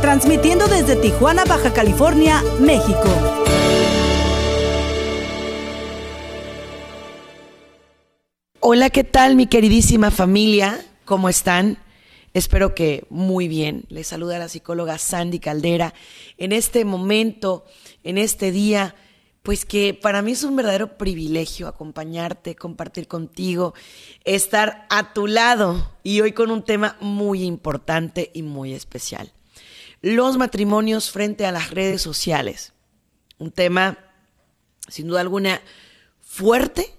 transmitiendo desde Tijuana, Baja California, México. Hola, ¿qué tal mi queridísima familia? ¿Cómo están? Espero que muy bien. Les saluda la psicóloga Sandy Caldera en este momento, en este día, pues que para mí es un verdadero privilegio acompañarte, compartir contigo, estar a tu lado y hoy con un tema muy importante y muy especial. Los matrimonios frente a las redes sociales. Un tema, sin duda alguna, fuerte,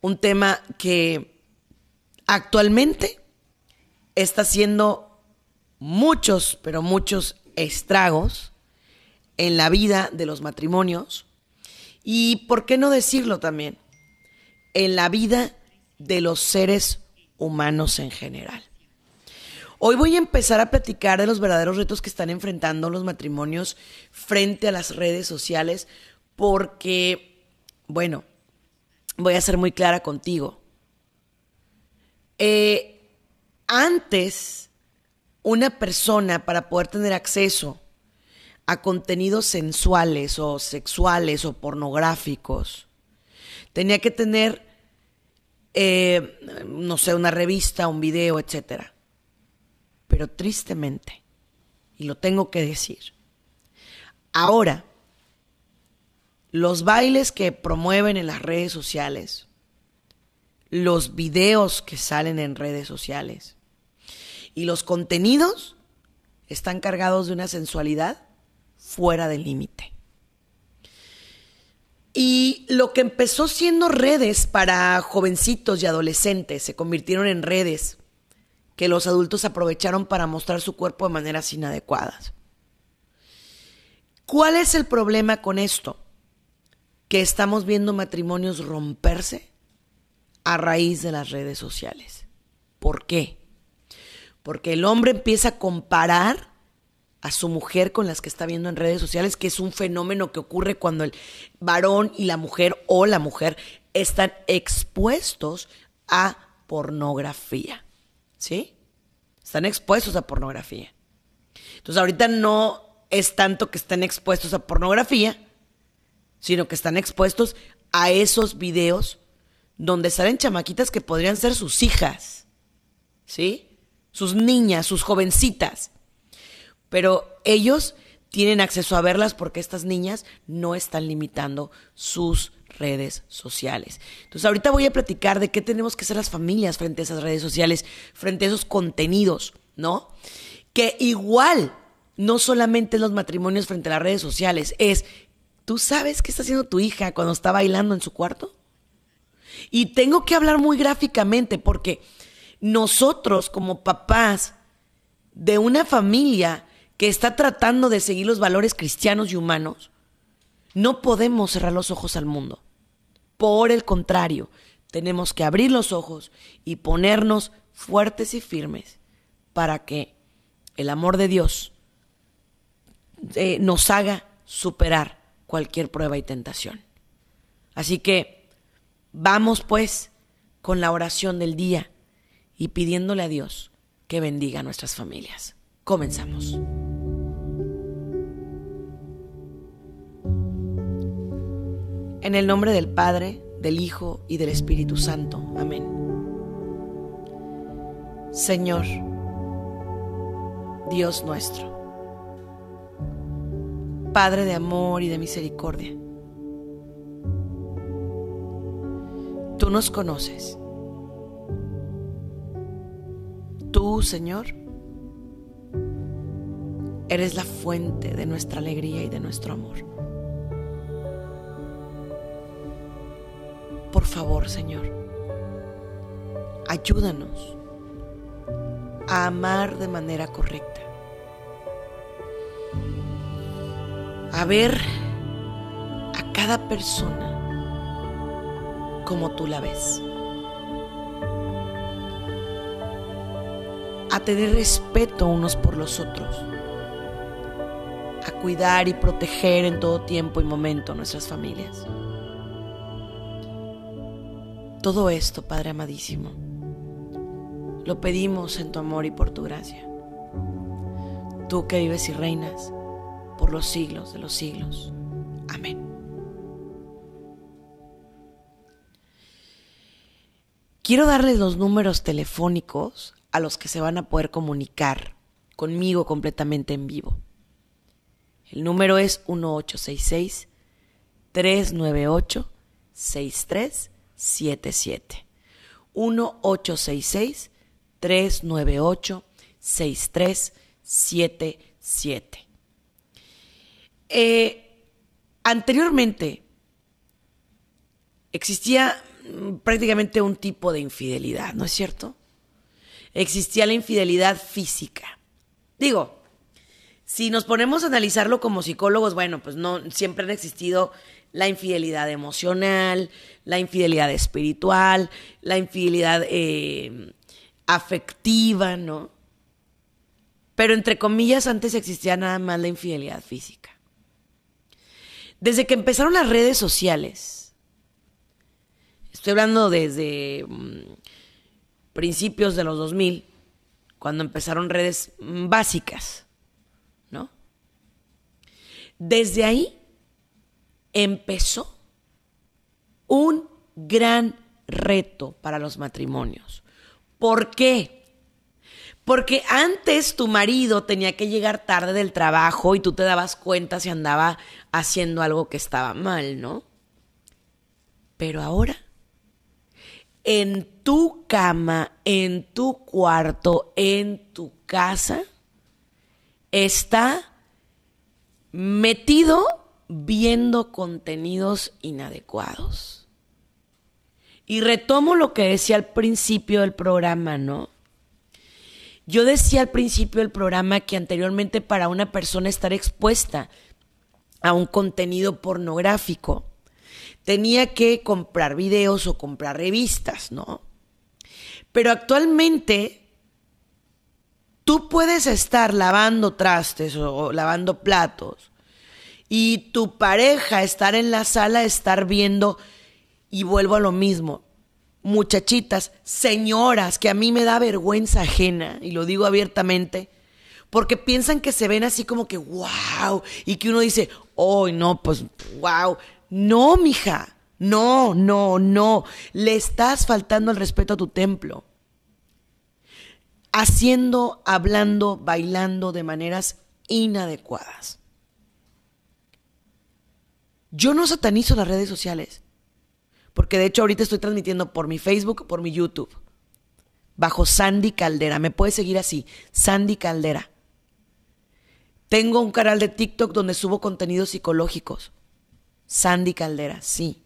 un tema que actualmente está haciendo muchos, pero muchos estragos en la vida de los matrimonios y, ¿por qué no decirlo también? En la vida de los seres humanos en general. Hoy voy a empezar a platicar de los verdaderos retos que están enfrentando los matrimonios frente a las redes sociales porque, bueno, voy a ser muy clara contigo. Eh, antes, una persona para poder tener acceso a contenidos sensuales o sexuales o pornográficos, tenía que tener, eh, no sé, una revista, un video, etc. Pero tristemente, y lo tengo que decir, ahora, los bailes que promueven en las redes sociales, los videos que salen en redes sociales, y los contenidos están cargados de una sensualidad fuera del límite. Y lo que empezó siendo redes para jovencitos y adolescentes se convirtieron en redes que los adultos aprovecharon para mostrar su cuerpo de maneras inadecuadas. ¿Cuál es el problema con esto? Que estamos viendo matrimonios romperse a raíz de las redes sociales. ¿Por qué? porque el hombre empieza a comparar a su mujer con las que está viendo en redes sociales, que es un fenómeno que ocurre cuando el varón y la mujer o la mujer están expuestos a pornografía. ¿Sí? Están expuestos a pornografía. Entonces ahorita no es tanto que estén expuestos a pornografía, sino que están expuestos a esos videos donde salen chamaquitas que podrían ser sus hijas. ¿Sí? sus niñas, sus jovencitas. Pero ellos tienen acceso a verlas porque estas niñas no están limitando sus redes sociales. Entonces ahorita voy a platicar de qué tenemos que hacer las familias frente a esas redes sociales, frente a esos contenidos, ¿no? Que igual, no solamente los matrimonios frente a las redes sociales, es, ¿tú sabes qué está haciendo tu hija cuando está bailando en su cuarto? Y tengo que hablar muy gráficamente porque nosotros como papás de una familia que está tratando de seguir los valores cristianos y humanos, no podemos cerrar los ojos al mundo. Por el contrario, tenemos que abrir los ojos y ponernos fuertes y firmes para que el amor de Dios eh, nos haga superar cualquier prueba y tentación. Así que vamos pues con la oración del día y pidiéndole a Dios que bendiga a nuestras familias. Comenzamos. En el nombre del Padre, del Hijo y del Espíritu Santo. Amén. Señor, Dios nuestro, Padre de amor y de misericordia, tú nos conoces Tú, Señor, eres la fuente de nuestra alegría y de nuestro amor. Favor, Señor, ayúdanos a amar de manera correcta. a ver a cada persona como tú la ves. A tener respeto unos por los otros. A cuidar y proteger en todo tiempo y momento nuestras familias. Todo esto, Padre amadísimo, lo pedimos en tu amor y por tu gracia. Tú que vives y reinas por los siglos de los siglos. Amén. Quiero darles los números telefónicos a los que se van a poder comunicar conmigo completamente en vivo. El número es 1866 398 63 77. 1866 398 6377. anteriormente existía mm, prácticamente un tipo de infidelidad, ¿no es cierto? Existía la infidelidad física. Digo, si nos ponemos a analizarlo como psicólogos, bueno, pues no siempre han existido la infidelidad emocional, la infidelidad espiritual, la infidelidad eh, afectiva, ¿no? Pero entre comillas, antes existía nada más la infidelidad física. Desde que empezaron las redes sociales, estoy hablando desde mm, principios de los 2000, cuando empezaron redes básicas, ¿no? Desde ahí empezó un gran reto para los matrimonios. ¿Por qué? Porque antes tu marido tenía que llegar tarde del trabajo y tú te dabas cuenta si andaba haciendo algo que estaba mal, ¿no? Pero ahora, en tu cama, en tu cuarto, en tu casa, está metido viendo contenidos inadecuados. Y retomo lo que decía al principio del programa, ¿no? Yo decía al principio del programa que anteriormente para una persona estar expuesta a un contenido pornográfico, tenía que comprar videos o comprar revistas, ¿no? Pero actualmente tú puedes estar lavando trastes o lavando platos y tu pareja estar en la sala, estar viendo, y vuelvo a lo mismo, muchachitas, señoras, que a mí me da vergüenza ajena, y lo digo abiertamente, porque piensan que se ven así como que, wow, y que uno dice, oh, no, pues, wow. No, mija, no, no, no, le estás faltando el respeto a tu templo. Haciendo, hablando, bailando de maneras inadecuadas. Yo no satanizo las redes sociales. Porque de hecho ahorita estoy transmitiendo por mi Facebook, por mi YouTube. Bajo Sandy Caldera. Me puedes seguir así. Sandy Caldera. Tengo un canal de TikTok donde subo contenidos psicológicos. Sandy Caldera, sí.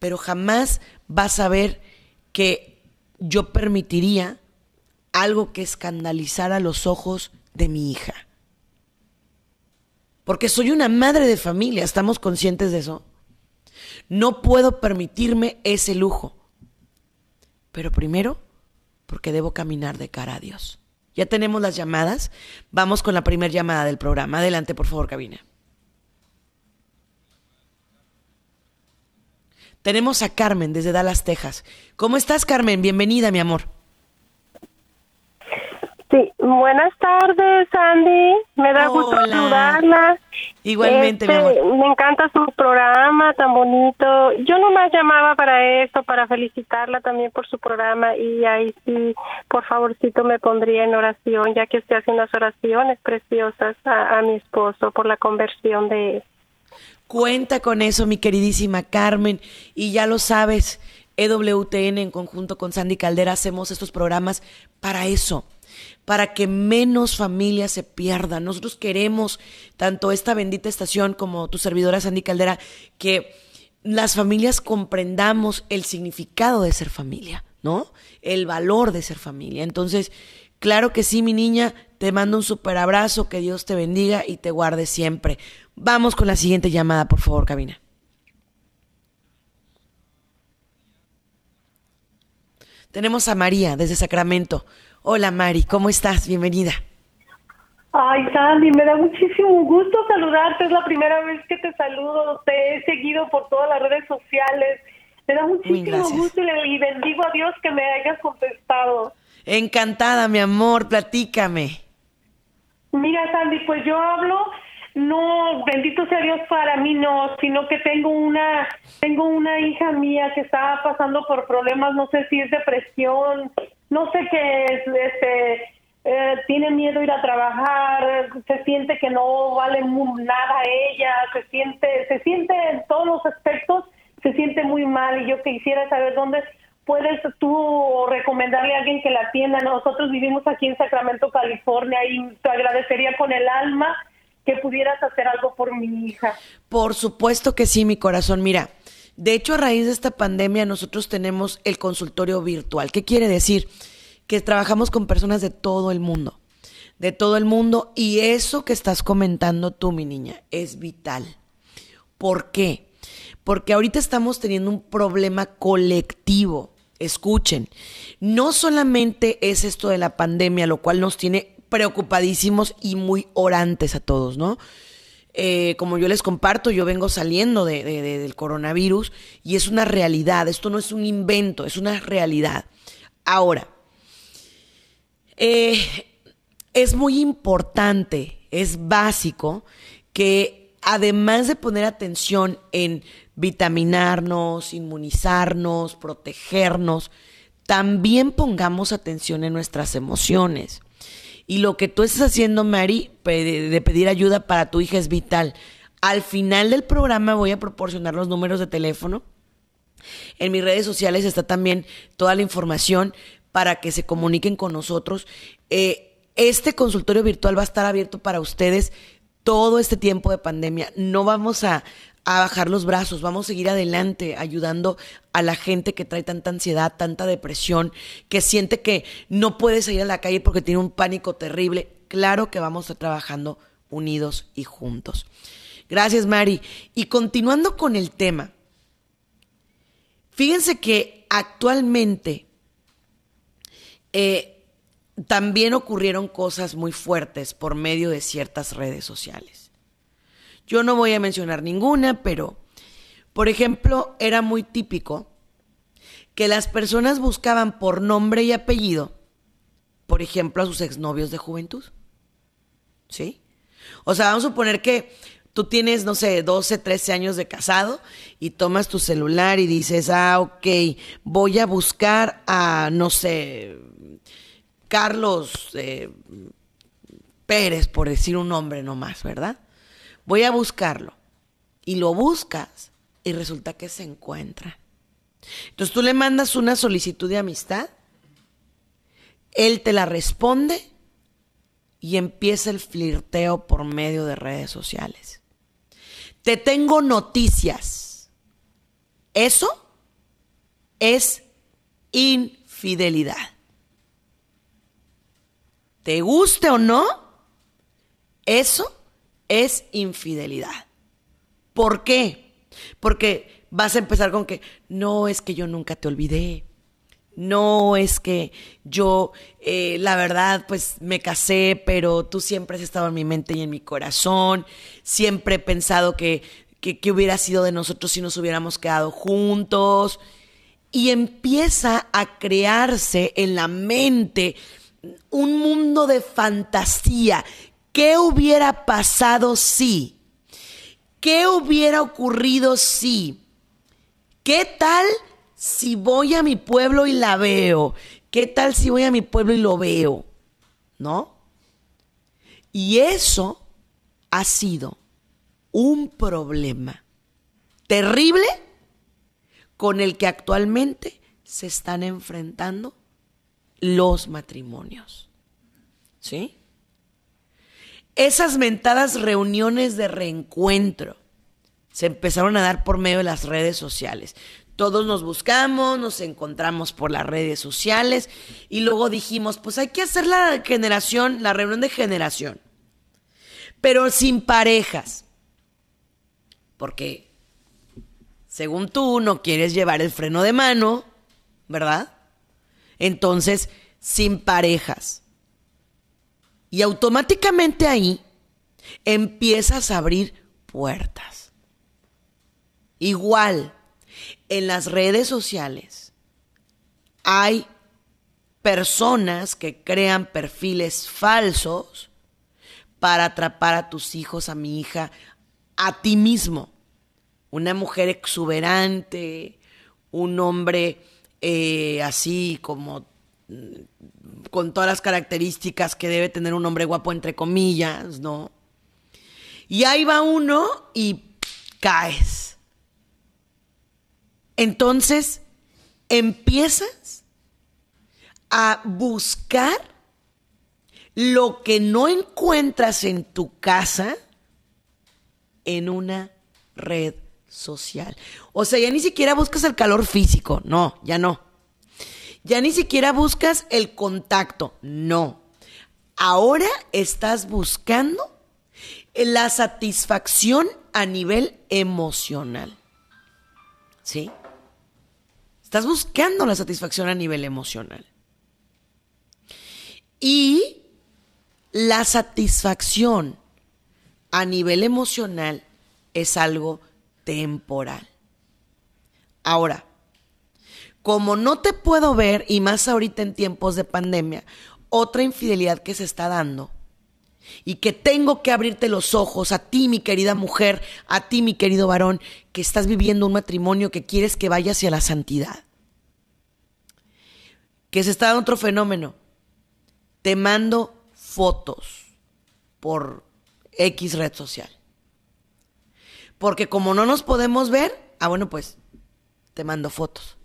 Pero jamás vas a ver que yo permitiría algo que escandalizara los ojos de mi hija. Porque soy una madre de familia, ¿estamos conscientes de eso? No puedo permitirme ese lujo. Pero primero, porque debo caminar de cara a Dios. Ya tenemos las llamadas. Vamos con la primera llamada del programa. Adelante, por favor, cabina. Tenemos a Carmen desde Dallas, Texas. ¿Cómo estás, Carmen? Bienvenida, mi amor. Sí, buenas tardes, Andy. Me da gusto saludarla. Igualmente, mi este, amor. Me encanta su programa tan bonito. Yo nomás llamaba para esto, para felicitarla también por su programa y ahí sí, por favorcito me pondría en oración, ya que usted hace unas oraciones preciosas a, a mi esposo por la conversión de él. Cuenta con eso, mi queridísima Carmen, y ya lo sabes, EWTN en conjunto con Sandy Caldera hacemos estos programas para eso para que menos familias se pierdan. Nosotros queremos, tanto esta bendita estación como tu servidora Sandy Caldera, que las familias comprendamos el significado de ser familia, ¿no? El valor de ser familia. Entonces, claro que sí, mi niña, te mando un super abrazo, que Dios te bendiga y te guarde siempre. Vamos con la siguiente llamada, por favor, cabina. Tenemos a María desde Sacramento. Hola Mari, ¿cómo estás? Bienvenida. Ay, Sandy, me da muchísimo gusto saludarte. Es la primera vez que te saludo. Te he seguido por todas las redes sociales. Me da muchísimo gusto y, bendigo a Dios que me hayas contestado. Encantada, mi amor. Platícame. Mira, Sandy, pues yo hablo, no, bendito sea Dios para mí no, sino que tengo una, tengo una hija mía que está pasando por problemas, no sé si es depresión, no sé qué es, este, eh, tiene miedo ir a trabajar, se siente que no vale nada ella, se siente, se siente en todos los aspectos, se siente muy mal y yo quisiera saber dónde puedes tú recomendarle a alguien que la atienda. Nosotros vivimos aquí en Sacramento, California y te agradecería con el alma que pudieras hacer algo por mi hija. Por supuesto que sí, mi corazón. Mira, de hecho a raíz de esta pandemia nosotros tenemos el consultorio virtual. ¿Qué quiere decir? que trabajamos con personas de todo el mundo, de todo el mundo, y eso que estás comentando tú, mi niña, es vital. ¿Por qué? Porque ahorita estamos teniendo un problema colectivo. Escuchen, no solamente es esto de la pandemia, lo cual nos tiene preocupadísimos y muy orantes a todos, ¿no? Eh, como yo les comparto, yo vengo saliendo de, del coronavirus y es una realidad, esto no es un invento, es una realidad. Ahora, eh, es muy importante, es básico que además de poner atención en vitaminarnos, inmunizarnos, protegernos, también pongamos atención en nuestras emociones. Y lo que tú estás haciendo, Mari, de pedir ayuda para tu hija es vital. Al final del programa voy a proporcionar los números de teléfono. En mis redes sociales está también toda la información para que se comuniquen con nosotros. Eh, este consultorio virtual va a estar abierto para ustedes todo este tiempo de pandemia. No vamos a, a bajar los brazos, vamos a seguir adelante ayudando a la gente que trae tanta ansiedad, tanta depresión, que siente que no puede salir a la calle porque tiene un pánico terrible. Claro que vamos a estar trabajando unidos y juntos. Gracias, Mari. Y continuando con el tema, fíjense que actualmente eh, también ocurrieron cosas muy fuertes por medio de ciertas redes sociales. Yo no voy a mencionar ninguna, pero, por ejemplo, era muy típico que las personas buscaban por nombre y apellido, por ejemplo, a sus exnovios de juventud. ¿Sí? O sea, vamos a suponer que tú tienes, no sé, 12, 13 años de casado y tomas tu celular y dices, ah, ok, voy a buscar a, no sé, Carlos eh, Pérez, por decir un nombre nomás, ¿verdad? Voy a buscarlo. Y lo buscas y resulta que se encuentra. Entonces tú le mandas una solicitud de amistad, él te la responde y empieza el flirteo por medio de redes sociales. Te tengo noticias. Eso es infidelidad te guste o no, eso es infidelidad. ¿Por qué? Porque vas a empezar con que no es que yo nunca te olvidé. No es que yo, eh, la verdad, pues me casé, pero tú siempre has estado en mi mente y en mi corazón. Siempre he pensado que, que, que hubiera sido de nosotros si nos hubiéramos quedado juntos. Y empieza a crearse en la mente un mundo de fantasía. ¿Qué hubiera pasado si? ¿Qué hubiera ocurrido si? ¿Qué tal si voy a mi pueblo y la veo? ¿Qué tal si voy a mi pueblo y lo veo? ¿No? Y eso ha sido un problema terrible con el que actualmente se están enfrentando los matrimonios. ¿Sí? Esas mentadas reuniones de reencuentro se empezaron a dar por medio de las redes sociales. Todos nos buscamos, nos encontramos por las redes sociales y luego dijimos, pues hay que hacer la generación, la reunión de generación, pero sin parejas. porque según tú no quieres llevar el freno de mano, ¿verdad? Entonces, sin parejas. Y automáticamente ahí empiezas a abrir puertas. Igual, en las redes sociales hay personas que crean perfiles falsos para atrapar a tus hijos, a mi hija, a ti mismo. Una mujer exuberante, un hombre eh, así como con todas las características que debe tener un hombre guapo, entre comillas, ¿no? Y ahí va uno y caes. Entonces, empiezas a buscar lo que no encuentras en tu casa en una red social. O sea, ya ni siquiera buscas el calor físico, no, ya no. Ya ni siquiera buscas el contacto, no. Ahora estás buscando la satisfacción a nivel emocional. ¿Sí? Estás buscando la satisfacción a nivel emocional. Y la satisfacción a nivel emocional es algo temporal. Ahora, como no te puedo ver, y más ahorita en tiempos de pandemia, otra infidelidad que se está dando y que tengo que abrirte los ojos a ti, mi querida mujer, a ti, mi querido varón, que estás viviendo un matrimonio que quieres que vaya hacia la santidad. Que se está dando otro fenómeno. Te mando fotos por X red social. Porque como no nos podemos ver, ah, bueno, pues te mando fotos.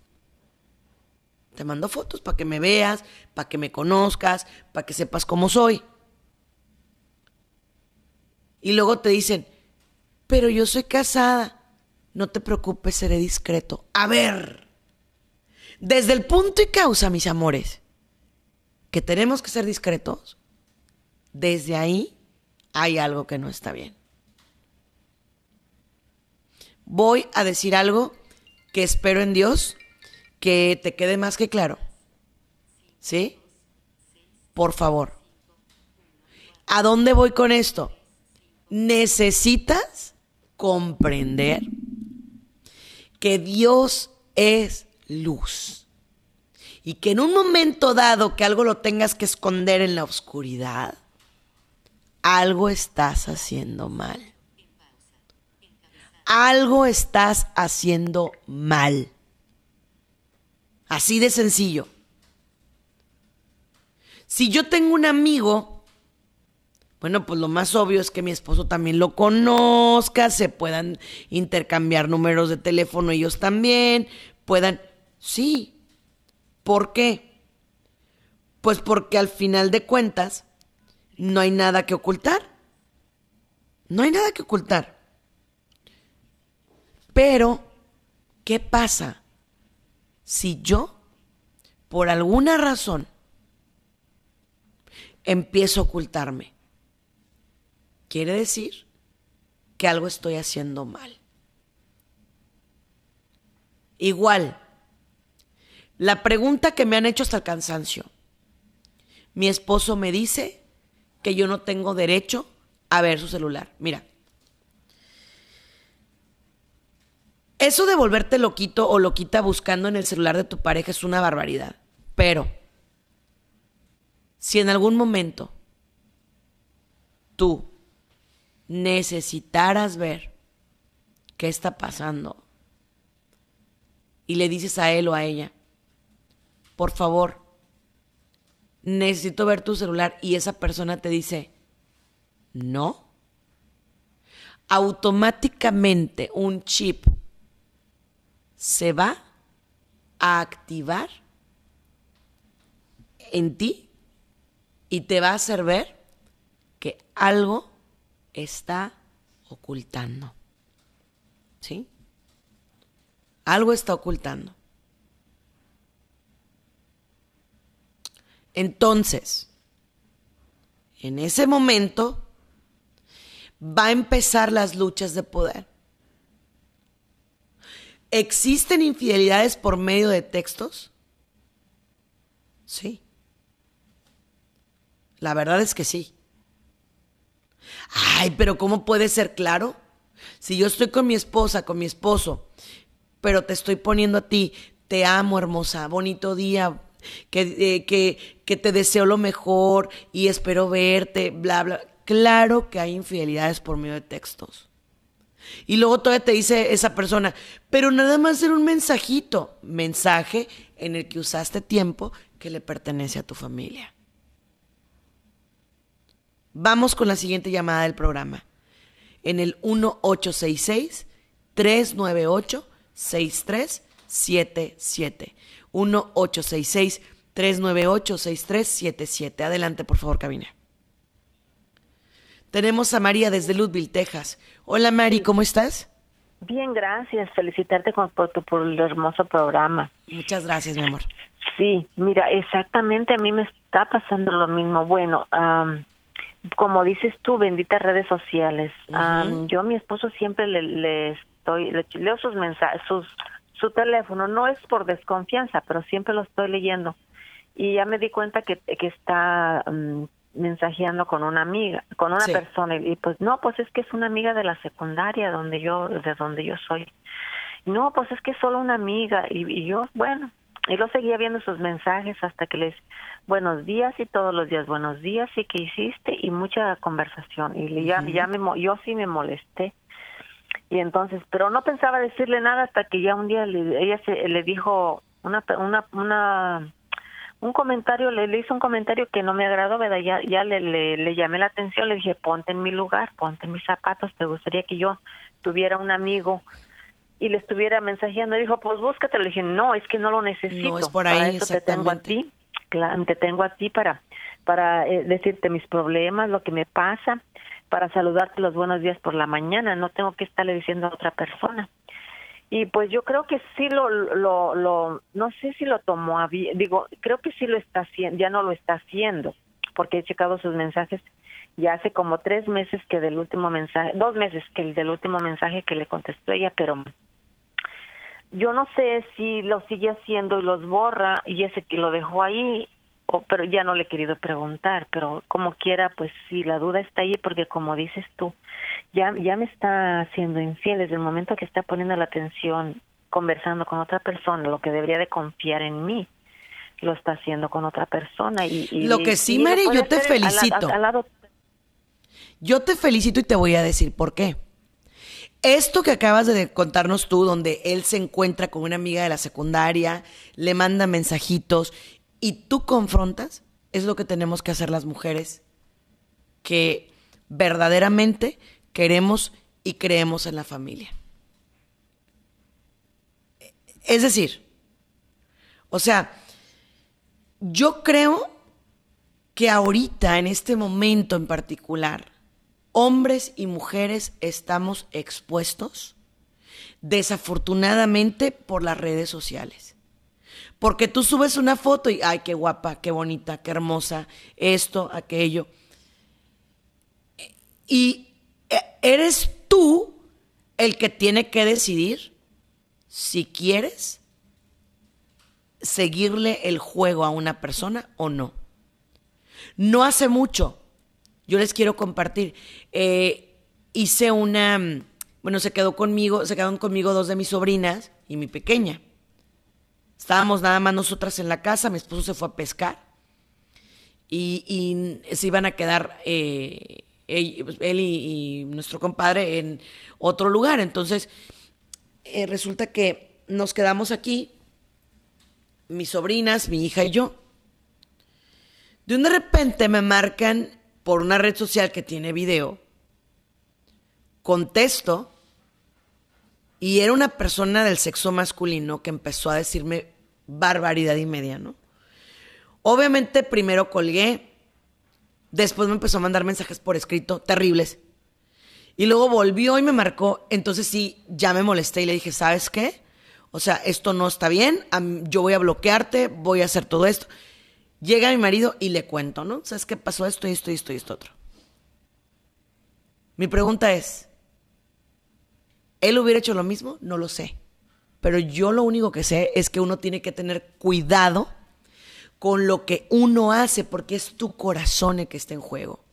Te mando fotos para que me veas, para que me conozcas, para que sepas cómo soy. Y luego te dicen, pero yo soy casada. No te preocupes, seré discreto. A ver, desde el punto y causa, mis amores, que tenemos que ser discretos, desde ahí hay algo que no está bien. Voy a decir algo que espero en Dios que te quede más que claro. ¿Sí? Por favor. ¿A dónde voy con esto? necesitas comprender que Dios es luz y que en un momento dado que algo lo tengas que esconder en la oscuridad, algo estás haciendo mal. Algo estás haciendo mal. Así de sencillo. Si yo tengo un amigo bueno, pues lo más obvio es que mi esposo también lo conozca, se puedan intercambiar números de teléfono ellos también, puedan... Sí. ¿Por qué? Pues porque al final de cuentas no hay nada que ocultar. No hay nada que ocultar. Pero, ¿qué pasa si yo, por alguna razón, empiezo a ocultarme? quiere decir que algo estoy haciendo mal. Igual, la pregunta que me han hecho hasta el cansancio. Mi esposo me dice que yo no tengo derecho a ver su celular. Mira, eso de volverte loquito o loquita buscando en el celular de tu pareja es una barbaridad. Pero, si en algún momento tú necesitaras ver qué está pasando y le dices a él o a ella, por favor, necesito ver tu celular y esa persona te dice, no, automáticamente un chip se va a activar en ti y te va a hacer ver que algo está ocultando. ¿Sí? Algo está ocultando. Entonces, en ese momento va a empezar las luchas de poder. ¿Existen infidelidades por medio de textos? Sí. La verdad es que sí. Ay, pero ¿cómo puede ser claro? Si yo estoy con mi esposa, con mi esposo, pero te estoy poniendo a ti, te amo hermosa, bonito día, que, eh, que, que te deseo lo mejor y espero verte, bla, bla. Claro que hay infidelidades por medio de textos. Y luego todavía te dice esa persona, pero nada más era un mensajito, mensaje en el que usaste tiempo que le pertenece a tu familia. Vamos con la siguiente llamada del programa. En el 1866-398-6377. 1866-398-6377. Adelante, por favor, cabina. Tenemos a María desde Ludville, Texas. Hola, Mari, ¿cómo estás? Bien, gracias. Felicitarte por, tu, por el hermoso programa. Muchas gracias, mi amor. Sí, mira, exactamente a mí me está pasando lo mismo. Bueno, como dices tú, benditas redes sociales. yo a mi esposo siempre le, estoy, le, leo sus mensajes, sus, su teléfono. No es por desconfianza, pero siempre lo estoy leyendo. Y ya me di cuenta que, que está mensajeando con una amiga, con una persona. Y, pues no, pues es que es una amiga de la secundaria donde yo, de donde yo soy. No, pues es que es solo una amiga. Y, y yo, bueno, y lo seguía viendo sus mensajes hasta que les buenos días y todos los días buenos días y qué hiciste y mucha conversación y ya, ya me, yo sí me molesté y entonces pero no pensaba decirle nada hasta que ya un día ella se, le dijo una una una un comentario le, le hizo un comentario que no me agradó verdad ya ya le, le, le llamé la atención le dije ponte en mi lugar ponte en mis zapatos te gustaría que yo tuviera un amigo y le estuviera mensajeando. Dijo, pues búscate. Le dije, no, es que no lo necesito. No, es por ahí, para eso te tengo a ti. Claro, te tengo a ti para, para eh, decirte mis problemas, lo que me pasa, para saludarte los buenos días por la mañana. No tengo que estarle diciendo a otra persona. Y pues yo creo que sí lo, lo, lo no sé si lo tomó a bien, digo, creo que sí lo está haciendo, ya no lo está haciendo, porque he checado sus mensajes ya hace como tres meses que del último mensaje, dos meses que el del último mensaje que le contestó ella, pero yo no sé si lo sigue haciendo y los borra y ese que lo dejó ahí, o, pero ya no le he querido preguntar, pero como quiera, pues sí, la duda está ahí porque como dices tú, ya, ya me está haciendo infiel desde el momento que está poniendo la atención conversando con otra persona, lo que debería de confiar en mí, lo está haciendo con otra persona. Y, lo que sí, Mary, yo te felicito. yo te felicito y te voy a decir por qué. Esto que acabas de contarnos tú, donde él se encuentra con una amiga de la secundaria, le manda mensajitos y tú confrontas, es lo que tenemos que hacer las mujeres que verdaderamente queremos y creemos en la familia. Es decir, o sea, yo creo que ahorita, en este momento en particular, hombres y mujeres estamos expuestos, desafortunadamente, por las redes sociales. Porque tú subes una foto y, ay, qué guapa, qué bonita, qué hermosa, esto, aquello. Y eh, eres tú el que tiene que decidir si quieres seguirle el juego a una persona o no. No hace mucho yo les quiero compartir. Eh, hice una, bueno, se quedó conmigo, se quedaron conmigo dos de mis sobrinas y mi pequeña. Estábamos nada más nosotras en la casa, mi esposo se fue a pescar y, se iban a quedar eh, él, y, nuestro compadre en otro lugar. Entonces, eh, resulta que nos quedamos aquí, mis sobrinas, mi hija y yo. De un de repente me marcan por una red social que tiene video, contesto y era una persona del sexo masculino que empezó a decirme barbaridad y media, ¿no? Obviamente primero colgué, después me empezó a mandar mensajes por escrito terribles. Y luego volvió y me marcó, entonces sí, ya me molesté y le dije, ¿sabes qué? O sea, esto no está bien, yo voy a bloquearte, voy a hacer todo esto. Llega mi marido y le cuento, ¿no? ¿Sabes qué pasó esto y esto y esto y esto otro? Mi pregunta es, ¿él hubiera hecho lo mismo? No lo sé. pero yo lo único que sé es que uno tiene que tener cuidado con lo que uno hace, porque es tu corazón el que está en juego.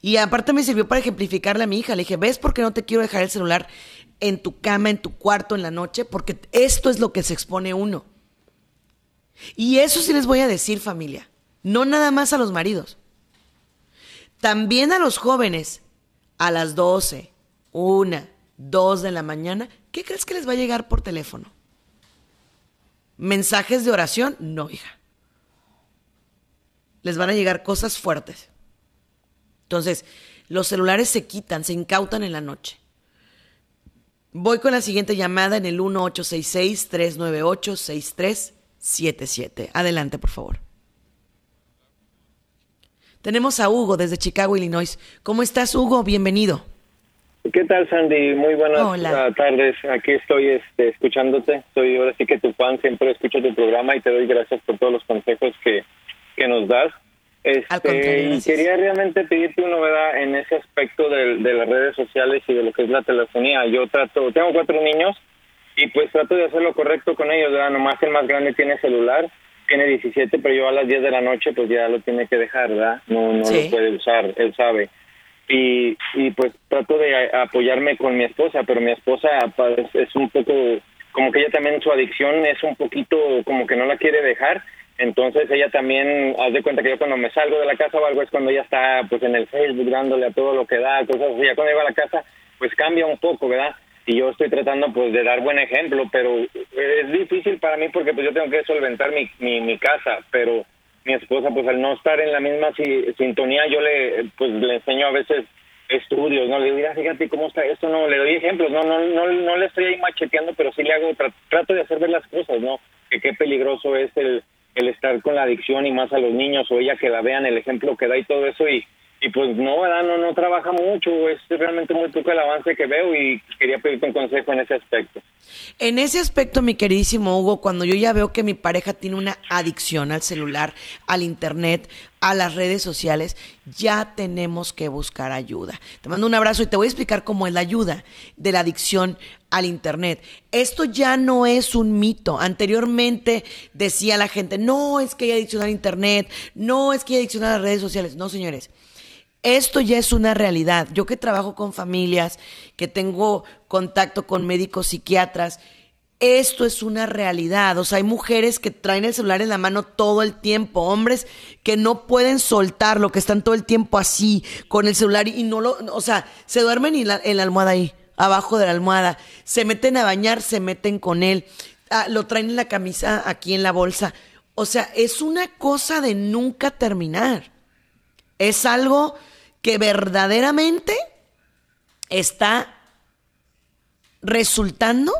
Y aparte me sirvió para ejemplificarle a mi hija. Le dije, ¿ves por qué no te quiero dejar el celular en tu cama, en tu cuarto, en la noche? Porque esto es lo que se expone uno. Y eso sí les voy a decir, familia. No nada más a los maridos. También a los jóvenes, a las 12, 1, 2 de la mañana, ¿qué crees que les va a llegar por teléfono? ¿Mensajes de oración? No, hija. Les van a llegar cosas fuertes. Entonces, los celulares se quitan, se incautan en la noche. Voy con la siguiente llamada en el 1866-398-6377. Adelante, por favor. Tenemos a Hugo desde Chicago, Illinois. ¿Cómo estás, Hugo? Bienvenido. ¿Qué tal, Sandy? Muy buenas tardes. Aquí estoy este, escuchándote. Soy ahora sí que tu fan, siempre escucho tu programa y te doy gracias por todos los consejos que, que nos das. Este, y quería realmente pedirte una novedad en ese aspecto de, las redes sociales y de lo que es la telefonía. Yo trato, tengo cuatro niños y pues trato de hacer lo correcto con ellos, ¿verdad? Nomás el más grande tiene celular, tiene 17, pero yo a las 10 de la noche pues ya lo tiene que dejar, ¿verdad? No, no lo puede usar, él sabe y, y pues trato de apoyarme con mi esposa, pero mi esposa pues, es un poco, como que ella también su adicción es un poquito como que no la quiere dejar, entonces ella también, haz de cuenta que yo cuando me salgo de la casa o algo es cuando ella está pues en el Facebook dándole a todo lo que da, cosas así, ya cuando iba a la casa pues cambia un poco, ¿verdad? Y yo estoy tratando pues de dar buen ejemplo, pero es difícil para mí porque pues yo tengo que solventar mi, mi, mi casa, pero mi esposa, pues al no estar en la misma sintonía, yo le, pues le enseño a veces estudios, ¿no? Le digo, fíjate cómo está esto, no, le doy ejemplos, no, no, no, no le estoy ahí macheteando, pero sí le hago, trato de hacer ver las cosas, ¿no? Que qué peligroso es el, el estar con la adicción y más a los niños o ella que la vean, el ejemplo que da y todo eso y, y pues no, ¿verdad? No, no trabaja mucho, es realmente muy poco el avance que veo y quería pedirte un consejo en ese aspecto. En ese aspecto, mi queridísimo Hugo, cuando yo ya veo que mi pareja tiene una adicción al celular, al internet, a las redes sociales, ya tenemos que buscar ayuda. Te mando un abrazo y te voy a explicar cómo es la ayuda de la adicción al internet. Esto ya no es un mito. Anteriormente decía la gente, no es que hay adicción al internet, no es que hay adicción a las redes sociales. No, señores esto ya es una realidad. Yo que trabajo con familias, que tengo contacto con médicos psiquiatras, esto es una realidad. O sea, hay mujeres que traen el celular en la mano todo el tiempo, hombres que no pueden soltarlo, que están todo el tiempo así con el celular y no lo, o sea, se duermen en la, almohada ahí, abajo de la almohada, se meten a bañar, se meten con él, ah, lo traen en la camisa aquí en la bolsa. O sea, es una cosa de nunca terminar. Es algo que verdaderamente está resultando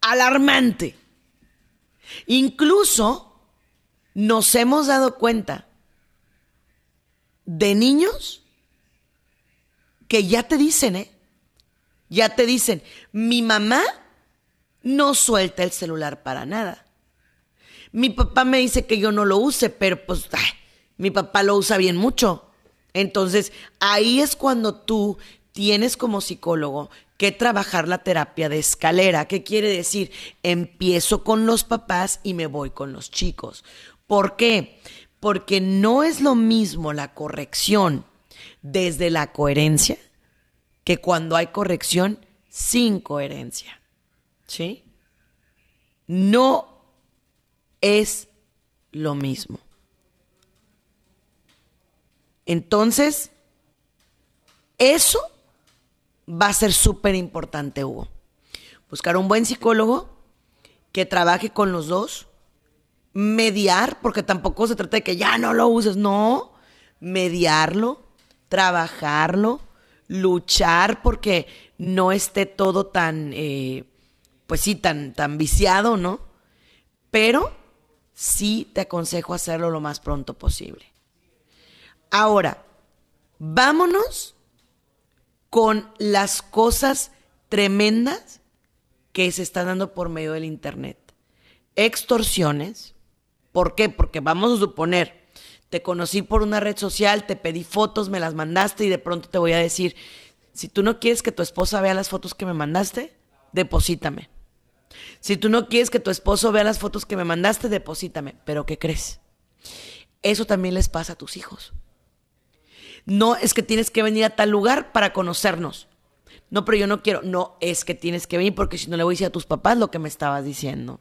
alarmante. Incluso nos hemos dado cuenta de niños que ya te dicen, ¿eh? Ya te dicen, mi mamá no suelta el celular para nada. Mi papá me dice que yo no lo use, pero pues mi papá lo usa bien mucho. Entonces, ahí es cuando tú tienes como psicólogo que trabajar la terapia de escalera. ¿Qué quiere decir? Empiezo con los papás y me voy con los chicos. ¿Por qué? Porque no es lo mismo la corrección desde la coherencia que cuando hay corrección sin coherencia. ¿Sí? No es lo mismo. Entonces, eso va a ser súper importante, Hugo. Buscar un buen psicólogo que trabaje con los dos, mediar, porque tampoco se trata de que ya no lo uses, no, mediarlo, trabajarlo, luchar porque no esté todo tan, eh, pues sí, tan, tan viciado, ¿no? Pero sí te aconsejo hacerlo lo más pronto posible. Ahora, vámonos con las cosas tremendas que se están dando por medio del Internet. Extorsiones. ¿Por qué? Porque vamos a suponer, te conocí por una red social, te pedí fotos, me las mandaste y de pronto te voy a decir, si tú no quieres que tu esposa vea las fotos que me mandaste, deposítame. Si tú no quieres que tu esposo vea las fotos que me mandaste, deposítame. Pero ¿qué crees? Eso también les pasa a tus hijos. No es que tienes que venir a tal lugar para conocernos. No, pero yo no quiero. No, es que tienes que venir porque si no le voy a decir a tus papás lo que me estabas diciendo.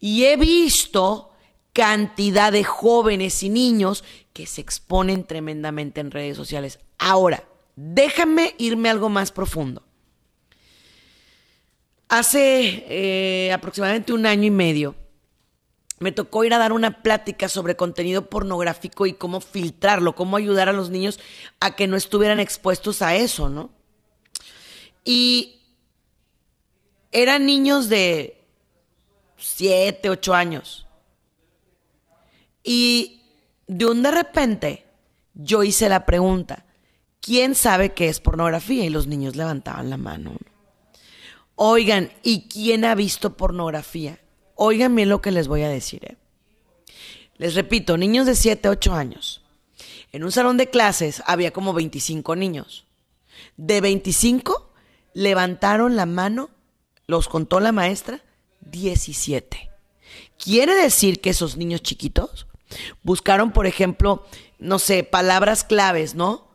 Y he visto cantidad de jóvenes y niños que se exponen tremendamente en redes sociales. Ahora, déjame irme algo más profundo. Hace eh, aproximadamente un año y medio me tocó ir a dar una plática sobre contenido pornográfico y cómo filtrarlo, cómo ayudar a los niños a que no estuvieran expuestos a eso, ¿no? Y eran niños de 7, 8 años. Y de un de repente yo hice la pregunta, ¿quién sabe qué es pornografía? Y los niños levantaban la mano. Oigan, ¿y quién ha visto pornografía? Oigan bien lo que les voy a decir. ¿eh? Les repito, niños de 7, 8 años. En un salón de clases había como 25 niños. De 25 levantaron la mano, los contó la maestra, 17. Quiere decir que esos niños chiquitos buscaron, por ejemplo, no sé, palabras claves, ¿no?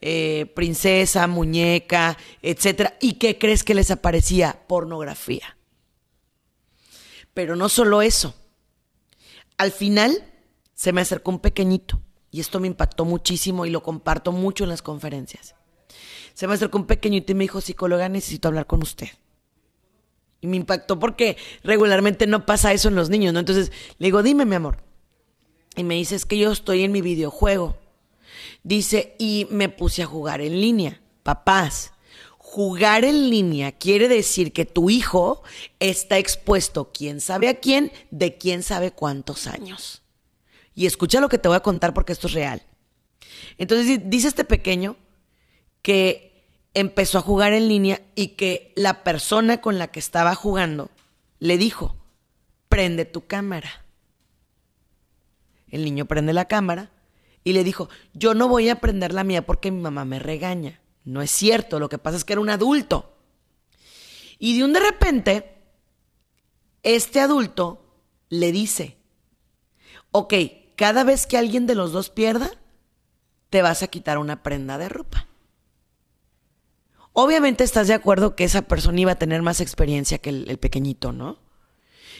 Eh, princesa, muñeca, etcétera. ¿Y qué crees que les aparecía? Pornografía. Pero no solo eso. Al final se me acercó un pequeñito y esto me impactó muchísimo y lo comparto mucho en las conferencias. Se me acercó un pequeñito y me dijo, psicóloga, necesito hablar con usted. Y me impactó porque regularmente no pasa eso en los niños, ¿no? Entonces le digo, dime, mi amor. Y me dice, es que yo estoy en mi videojuego. Dice, y me puse a jugar en línea. Papás, jugar en línea quiere decir que tu hijo está expuesto quién sabe a quién de quién sabe cuántos años. Y escucha lo que te voy a contar porque esto es real. Entonces dice este pequeño que empezó a jugar en línea y que la persona con la que estaba jugando le dijo, prende tu cámara. El niño prende la cámara y le dijo, yo no voy a aprender la mía porque mi mamá me regaña. No es cierto, lo que pasa es que era un adulto. Y de un de repente, este adulto le dice, ok, cada vez que alguien de los dos pierda, te vas a quitar una prenda de ropa. Obviamente estás de acuerdo que esa persona iba a tener más experiencia que el, el pequeñito, ¿no?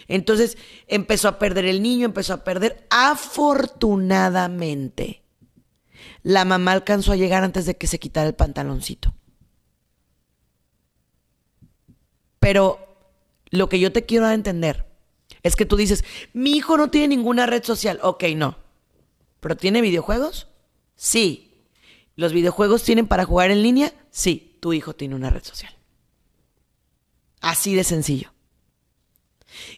Entonces empezó a perder el niño, empezó a perder. Afortunadamente, la mamá alcanzó a llegar antes de que se quitara el pantaloncito. Pero lo que yo te quiero entender es que tú dices, mi hijo no tiene ninguna red social. Ok, no. ¿Pero tiene videojuegos? Sí. ¿Los videojuegos tienen para jugar en línea? Sí, tu hijo tiene una red social. Así de sencillo.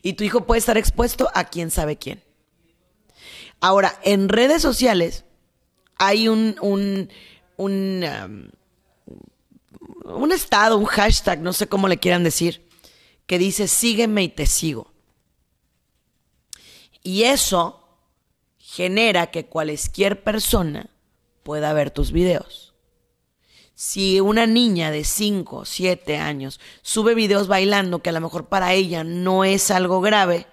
Y tu hijo puede estar expuesto a quién sabe quién. Ahora, en redes sociales hay un, un, um, un estado, un hashtag, no sé cómo le quieran decir, que dice sígueme y te sigo. Y eso genera que cualquier persona pueda ver tus videos. Si una niña de 5, 7 años sube videos bailando que a lo mejor para ella no es algo grave,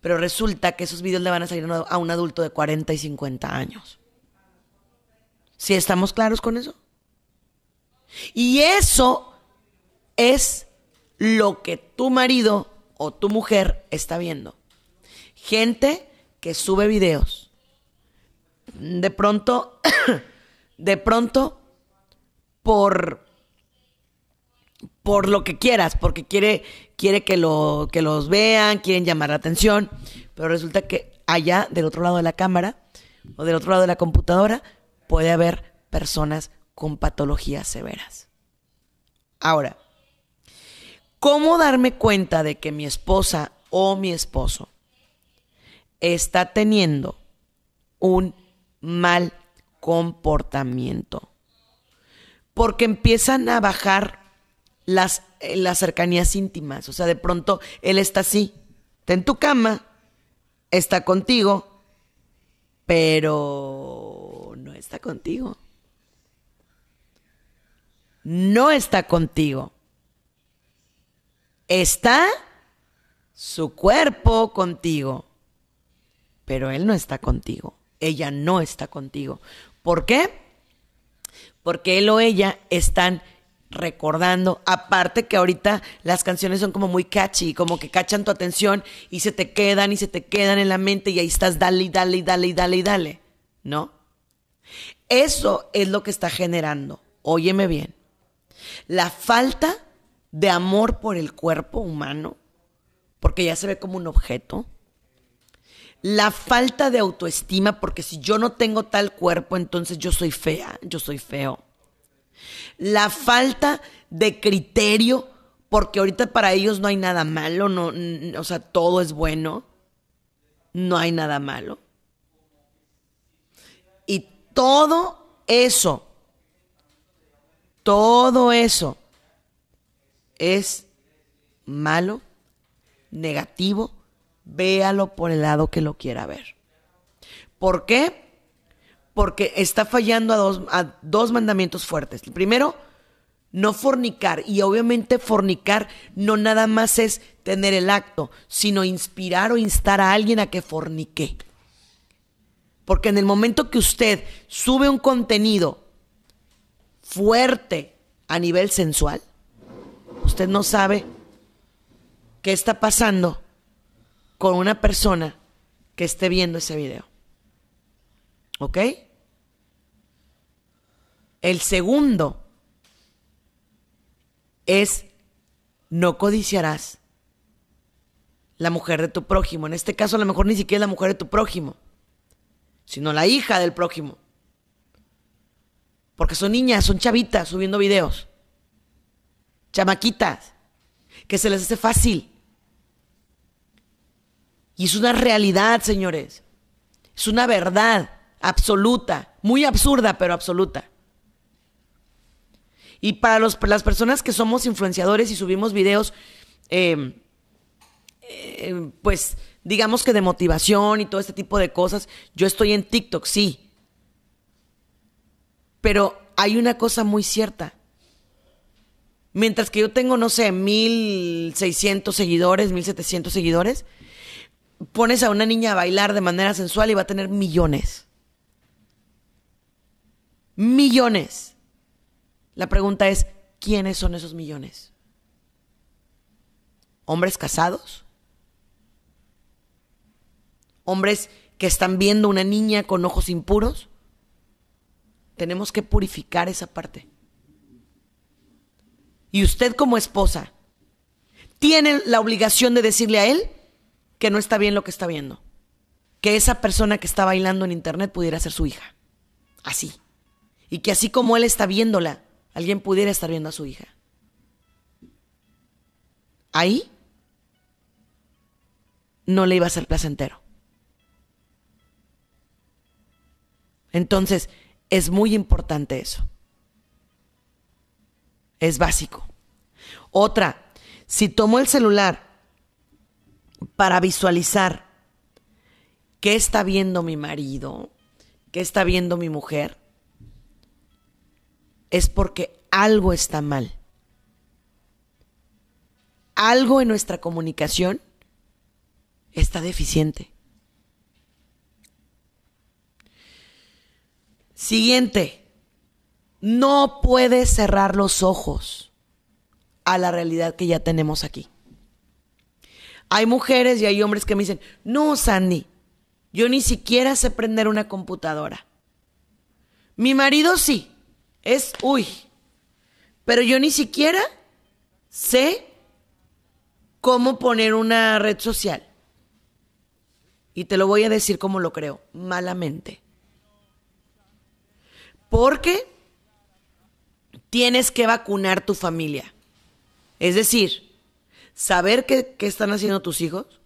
pero resulta que esos videos le van a salir a un adulto de 40 y 50 años. ¿Sí estamos claros con eso? Y eso es lo que tu marido o tu mujer está viendo. Gente que sube videos. De pronto, de pronto por, por lo que quieras, porque quiere, quiere que, lo, que los vean, quieren llamar la atención, pero resulta que allá, del otro lado de la cámara o del otro lado de la computadora, puede haber personas con patologías severas. Ahora, ¿cómo darme cuenta de que mi esposa o mi esposo está teniendo un mal comportamiento? porque empiezan a bajar las, eh, las cercanías íntimas. O sea, de pronto él está así, está en tu cama, está contigo, pero está contigo. No está contigo. Está su cuerpo contigo, pero él no está contigo. Ella no está contigo. ¿Por qué? Porque él o ella están recordando. Aparte que ahorita las canciones son como muy catchy, como que cachan tu atención y se te quedan y se te quedan en la mente y ahí estás dale y dale y dale y dale y dale. ¿No? Eso es lo que está generando. Óyeme bien. La falta de amor por el cuerpo humano, porque ya se ve como un objeto. La falta de autoestima, porque si yo no tengo tal cuerpo, entonces yo soy fea, yo soy feo la falta de criterio, porque ahorita para ellos no hay nada malo, no, o sea, todo es bueno, no hay nada malo. Todo eso, todo eso es malo, negativo, véalo por el lado que lo quiera ver. ¿Por qué? porque está fallando a dos, a dos mandamientos fuertes. El primero, no fornicar. Y obviamente fornicar no nada más es tener el acto, sino inspirar o instar a alguien a que fornique. Porque en el momento que usted sube un contenido fuerte a nivel sensual, usted no sabe qué está pasando con una persona que esté viendo ese video. ¿Ok? El segundo es no codiciarás la mujer de tu prójimo. En este caso a lo mejor ni siquiera la mujer de tu prójimo, sino la hija del prójimo. Porque son niñas, son chavitas subiendo videos. Chamaquitas, que se les hace fácil. Y es una realidad, señores. Es una verdad absoluta, muy absurda, pero absoluta. Y para los, las personas que somos influenciadores y subimos videos, em, eh, pues digamos que de motivación y todo este tipo de cosas, yo estoy en TikTok, sí. Pero hay una cosa muy cierta. Mientras que yo tengo, no sé, 1600 seguidores, 1700 seguidores, pones a una niña a bailar de manera sensual y va a tener millones millones. La pregunta es, ¿quiénes son esos millones? ¿Hombres casados? ¿Hombres que están viendo una niña con ojos impuros? Tenemos que purificar esa parte. Y usted como esposa tiene la obligación de decirle a él que no está bien lo que está viendo. Que esa persona que está bailando en internet pudiera ser su hija. Así y que así como él está viéndola, alguien pudiera estar viendo a su hija. Ahí no le iba a ser placentero. Entonces, es muy importante eso. Es básico. Otra, si tomo el celular para visualizar qué está viendo mi marido, qué está viendo mi mujer, es porque algo está mal. Algo en nuestra comunicación está deficiente. Siguiente, no puedes cerrar los ojos a la realidad que ya tenemos aquí. Hay mujeres y hay hombres que me dicen, no, Sandy, yo ni siquiera sé prender una computadora. Mi marido sí, es, uy, pero yo ni siquiera sé cómo poner una red social. Y te lo voy a decir como lo creo, malamente. Porque tienes que vacunar tu familia. Es decir, saber qué, están haciendo tus hijos,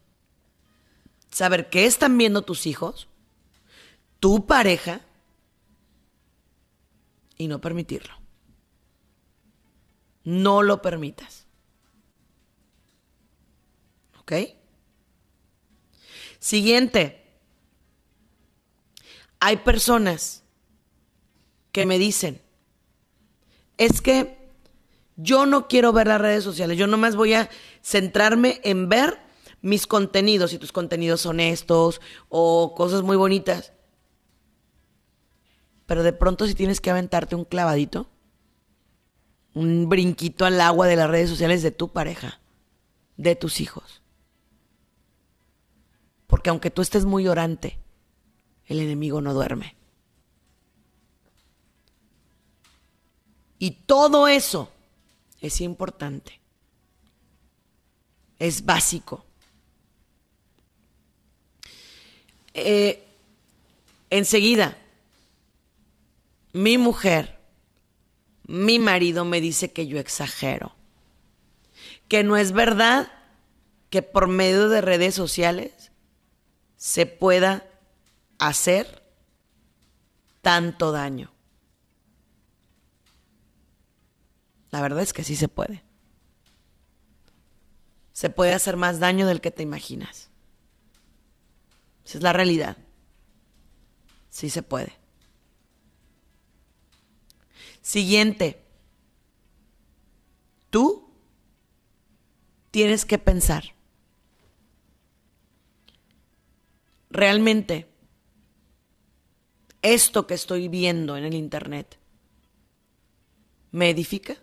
saber qué están viendo tus hijos, tu pareja, y no permitirlo. No lo permitas. ¿Ok? Siguiente. Hay personas que me dicen, es que Yo no quiero ver las redes sociales, yo nomás voy a centrarme en ver mis contenidos, si tus contenidos son estos o cosas muy bonitas. Pero de pronto si tienes que aventarte un clavadito, un brinquito al agua de las redes sociales de tu pareja, de tus hijos. Porque aunque tú estés muy orante, el enemigo no duerme. Y todo eso es importante. Es básico. Eh, enseguida, mi mujer, mi marido me dice que yo exagero. Que no es verdad que por medio de redes sociales se pueda hacer tanto daño. La verdad es que sí se puede. Se puede hacer más daño del que te imaginas. Esa es la realidad. Sí se puede. Siguiente. Tú tienes que pensar. Realmente, esto que estoy viendo en el Internet, ¿me edifica?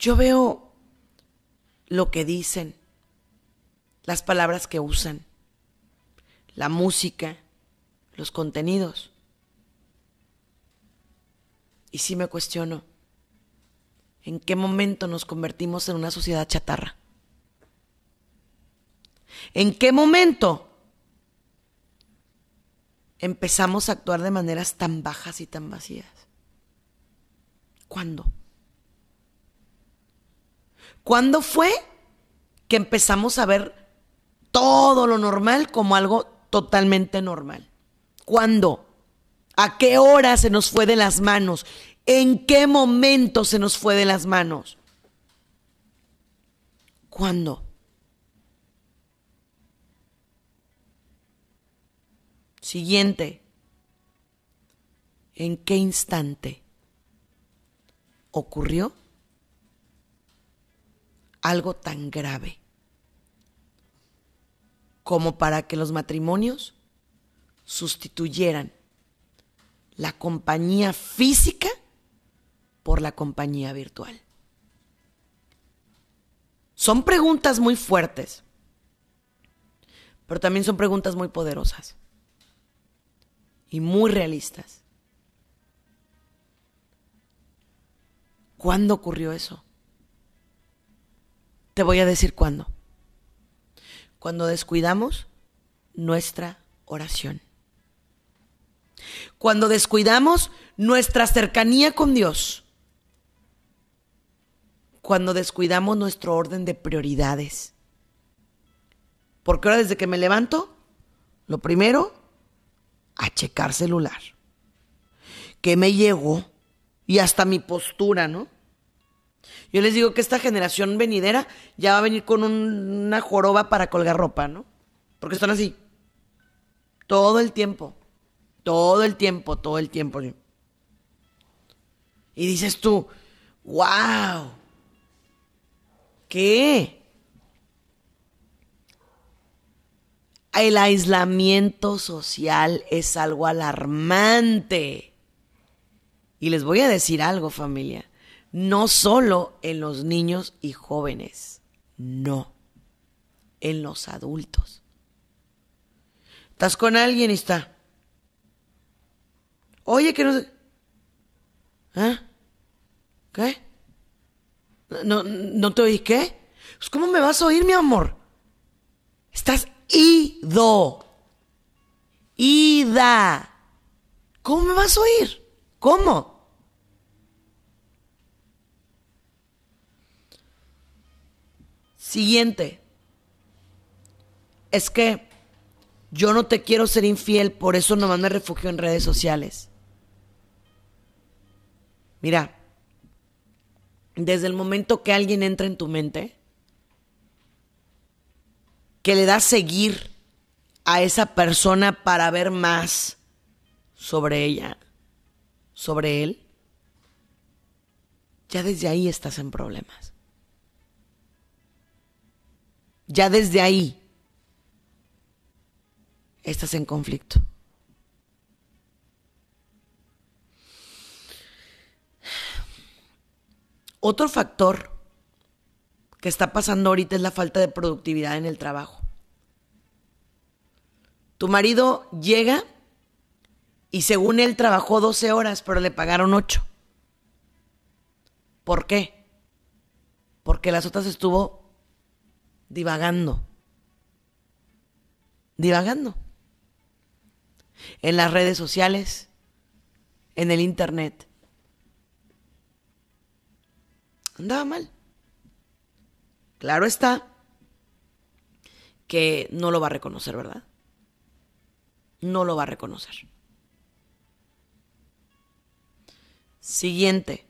Yo veo lo que dicen, las palabras que usan, la música, los contenidos. Y sí me cuestiono, ¿en qué momento nos convertimos en una sociedad chatarra? ¿En qué momento empezamos a actuar de maneras tan bajas y tan vacías? ¿Cuándo? ¿Cuándo fue que empezamos a ver todo lo normal como algo totalmente normal? ¿Cuándo? ¿A qué hora se nos fue de las manos? ¿En qué momento se nos fue de las manos? ¿Cuándo? Siguiente. ¿En qué instante ocurrió algo tan grave como para que los matrimonios sustituyeran la compañía física por la compañía virtual. Son preguntas muy fuertes, pero también son preguntas muy poderosas y muy realistas. ¿Cuándo ocurrió eso? Te voy a decir cuándo. Cuando descuidamos nuestra oración. Cuando descuidamos nuestra cercanía con Dios. Cuando descuidamos nuestro orden de prioridades. Porque ahora desde que me levanto, lo primero, a checar celular. Que me llegó? Y hasta mi postura, ¿no? Yo les digo que esta generación venidera ya va a venir con una joroba para colgar ropa, ¿no? Porque están así. Todo el tiempo. Todo el tiempo, todo el tiempo. Y dices tú, wow. ¿Qué? El aislamiento social es algo alarmante. Y les voy a decir algo, familia no solo en los niños y jóvenes, no, en los adultos. Estás con alguien y está. Oye, que no sé. ¿Ah? ¿Qué? ¿No, ¿No te oís qué? Pues, ¿Cómo me vas a oír, mi amor? Estás ido. Ida. ¿Cómo me vas a oír? ¿Cómo? Siguiente. Es que yo no te quiero ser infiel, por eso nomás me refugio en redes sociales. Mira, desde el momento que alguien entra en tu mente, que le das seguir a esa persona para ver más sobre ella, sobre él, ya desde ahí estás en problemas. Ya desde ahí estás en conflicto. Otro factor que está pasando ahorita es la falta de productividad en el trabajo. Tu marido llega y según él trabajó 12 horas, pero le pagaron 8. ¿Por qué? Porque las otras estuvo divagando. Divagando. En las redes sociales, en el internet. Andaba mal. Claro está que no lo va a reconocer, ¿verdad? No lo va a reconocer. Siguiente.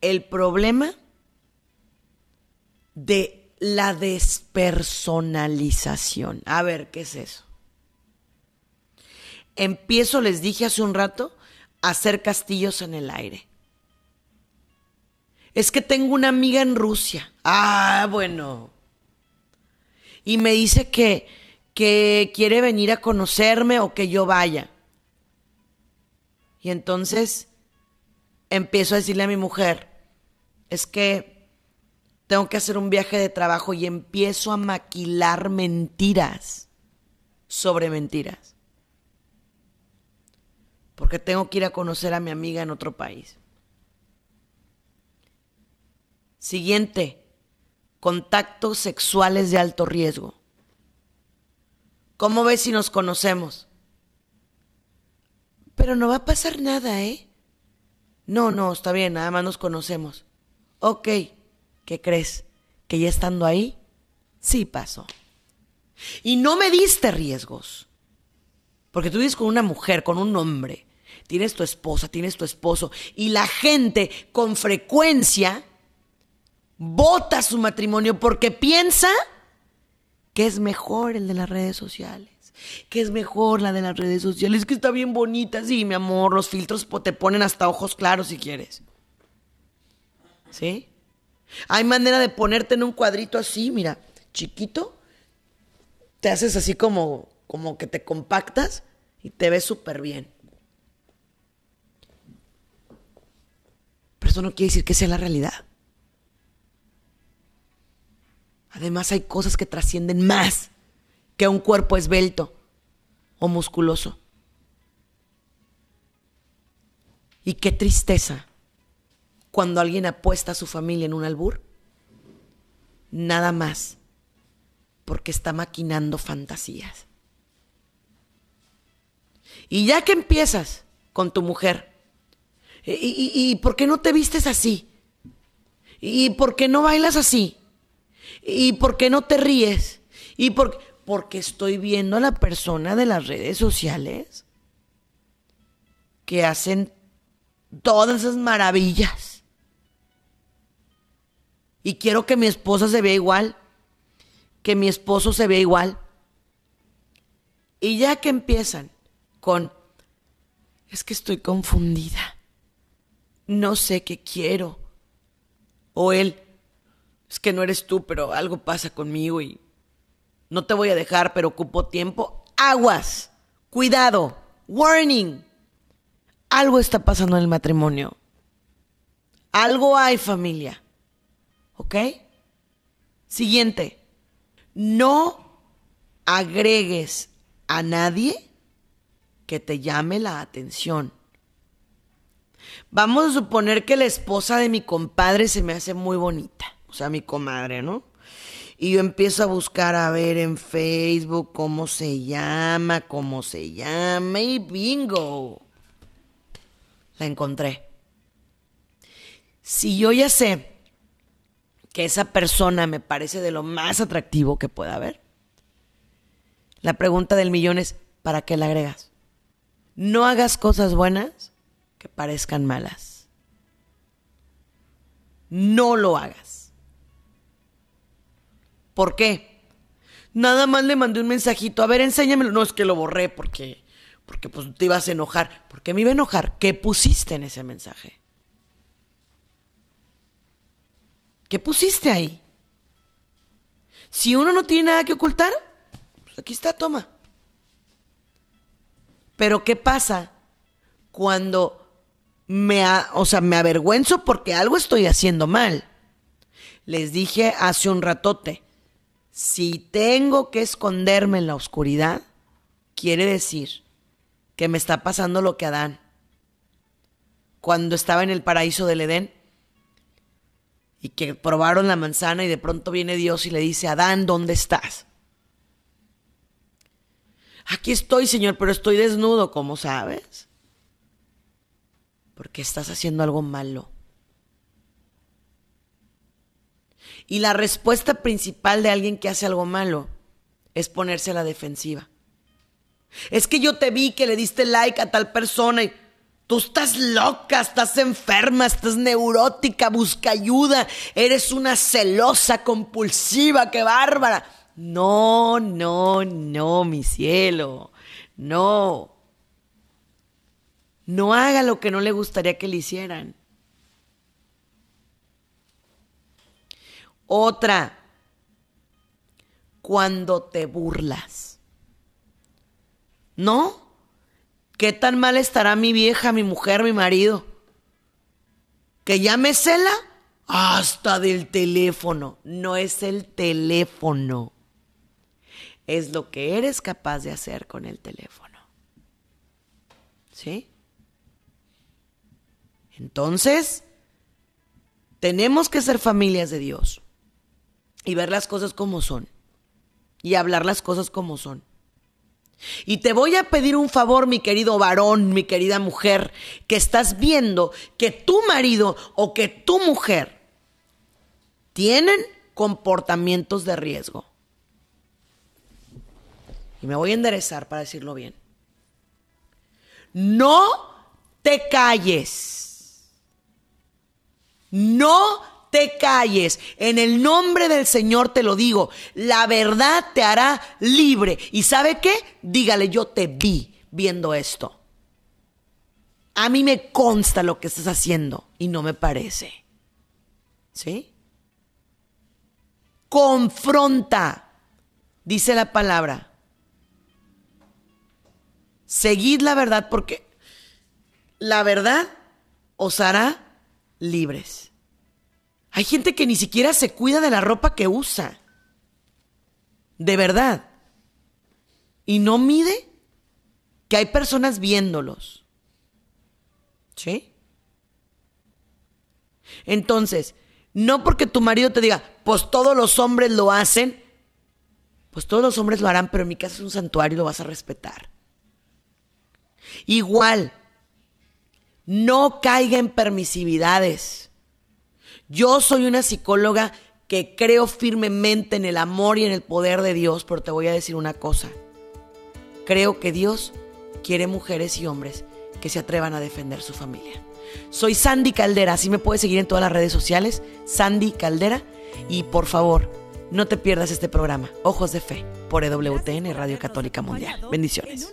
El problema de la despersonalización. A ver, ¿qué es eso? Empiezo, les dije hace un rato, a hacer castillos en el aire. Es que tengo una amiga en Rusia. Ah, bueno. Y me dice que, que quiere venir a conocerme o que yo vaya. Y entonces empiezo a decirle a mi mujer, es que tengo que hacer un viaje de trabajo y empiezo a maquilar mentiras sobre mentiras. Porque tengo que ir a conocer a mi amiga en otro país. Siguiente, contactos sexuales de alto riesgo. ¿Cómo ves si nos conocemos? Pero no va a pasar nada, ¿eh? No, no, está bien, nada más nos conocemos. Ok, ¿qué crees? ¿Que ya estando ahí? Sí pasó. Y no me diste riesgos. Porque tú vives con una mujer, con un hombre. Tienes tu esposa, tienes tu esposo. Y la gente con frecuencia vota su matrimonio porque piensa que es mejor el de las redes sociales que es mejor la de las redes sociales, que está bien bonita, sí, mi amor, los filtros te ponen hasta ojos claros si quieres. ¿Sí? Hay manera de ponerte en un cuadrito así, mira, chiquito, te haces así como, como que te compactas y te ves súper bien. Pero eso no quiere decir que sea la realidad. Además hay cosas que trascienden más que un cuerpo esbelto o musculoso. Y qué tristeza cuando alguien apuesta a su familia en un albur. Nada más porque está maquinando fantasías. Y ya que empiezas con tu mujer, ¿y, y por qué no te vistes así? ¿Y por qué no bailas así? ¿Y por qué no te ríes? ¿Y por porque estoy viendo a la persona de las redes sociales que hacen todas esas maravillas. Y quiero que mi esposa se vea igual, que mi esposo se vea igual. Y ya que empiezan con, es que estoy confundida, no sé qué quiero. O él, es que no eres tú, pero algo pasa conmigo y no te voy a dejar, pero ocupo tiempo. Aguas, cuidado, warning. Algo está pasando en el matrimonio. Algo hay familia. ¿Ok? Siguiente. No agregues a nadie que te llame la atención. Vamos a suponer que la esposa de mi compadre se me hace muy bonita. O sea, mi comadre, ¿no? Y yo empiezo a buscar a ver en Facebook cómo se llama, cómo se llama y bingo. La encontré. Si yo ya sé que esa persona me parece de lo más atractivo que pueda haber, la pregunta del millón es, ¿para qué la agregas? No hagas cosas buenas que parezcan malas. No lo hagas. ¿Por qué? Nada más le mandé un mensajito. A ver, enséñamelo. No, es que lo borré porque, porque pues te ibas a enojar. ¿Por qué me iba a enojar? ¿Qué pusiste en ese mensaje? ¿Qué pusiste ahí? Si uno no tiene nada que ocultar, pues aquí está, toma. Pero ¿qué pasa cuando me, o sea, me avergüenzo porque algo estoy haciendo mal? Les dije hace un ratote, si tengo que esconderme en la oscuridad, quiere decir que me está pasando lo que Adán. Cuando estaba en el paraíso del Edén, y que probaron la manzana y de pronto viene Dios y le dice, Adán, ¿dónde estás? Aquí estoy, Señor, pero estoy desnudo, ¿cómo sabes? Porque estás haciendo algo malo. Y la respuesta principal de alguien que hace algo malo es ponerse a la defensiva. Es que yo te vi que le diste like a tal persona y Tú estás loca, estás enferma, estás neurótica, busca ayuda, eres una celosa, compulsiva, qué bárbara. No, no, no, mi cielo, no. No haga lo que no le gustaría que le hicieran. Otra, cuando te burlas. ¿No? ¿Qué tan mal estará mi vieja, mi mujer, mi marido? ¿Que ya me cela? Hasta del teléfono. No es el teléfono. Es lo que eres capaz de hacer con el teléfono. ¿Sí? Entonces, tenemos que ser familias de Dios y ver las cosas como son y hablar las cosas como son. Y te voy a pedir un favor, mi querido varón, mi querida mujer, que estás viendo que tu marido o que tu mujer tienen comportamientos de riesgo. Y me voy a enderezar para decirlo bien. No te calles. No te calles. En el nombre del Señor te lo digo. La verdad te hará libre. ¿Y sabe qué? Dígale, yo te vi viendo esto. A mí me consta lo que estás haciendo y no me parece. ¿Sí? Confronta, dice la palabra. Seguid la verdad porque la verdad os hará libres. Hay gente que ni siquiera se cuida de la ropa que usa. De verdad. Y no mide que hay personas viéndolos. ¿Sí? Entonces, no porque tu marido te diga, pues todos los hombres lo hacen, pues todos los hombres lo harán, pero en mi casa es un santuario y lo vas a respetar. Igual, no caiga en permisividades. Yo soy una psicóloga que creo firmemente en el amor y en el poder de Dios, pero te voy a decir una cosa. Creo que Dios quiere mujeres y hombres que se atrevan a defender su familia. Soy Sandy Caldera, así me puedes seguir en todas las redes sociales, Sandy Caldera, y por favor, no te pierdas este programa, Ojos de Fe, por EWTN Radio Católica Mundial. Bendiciones.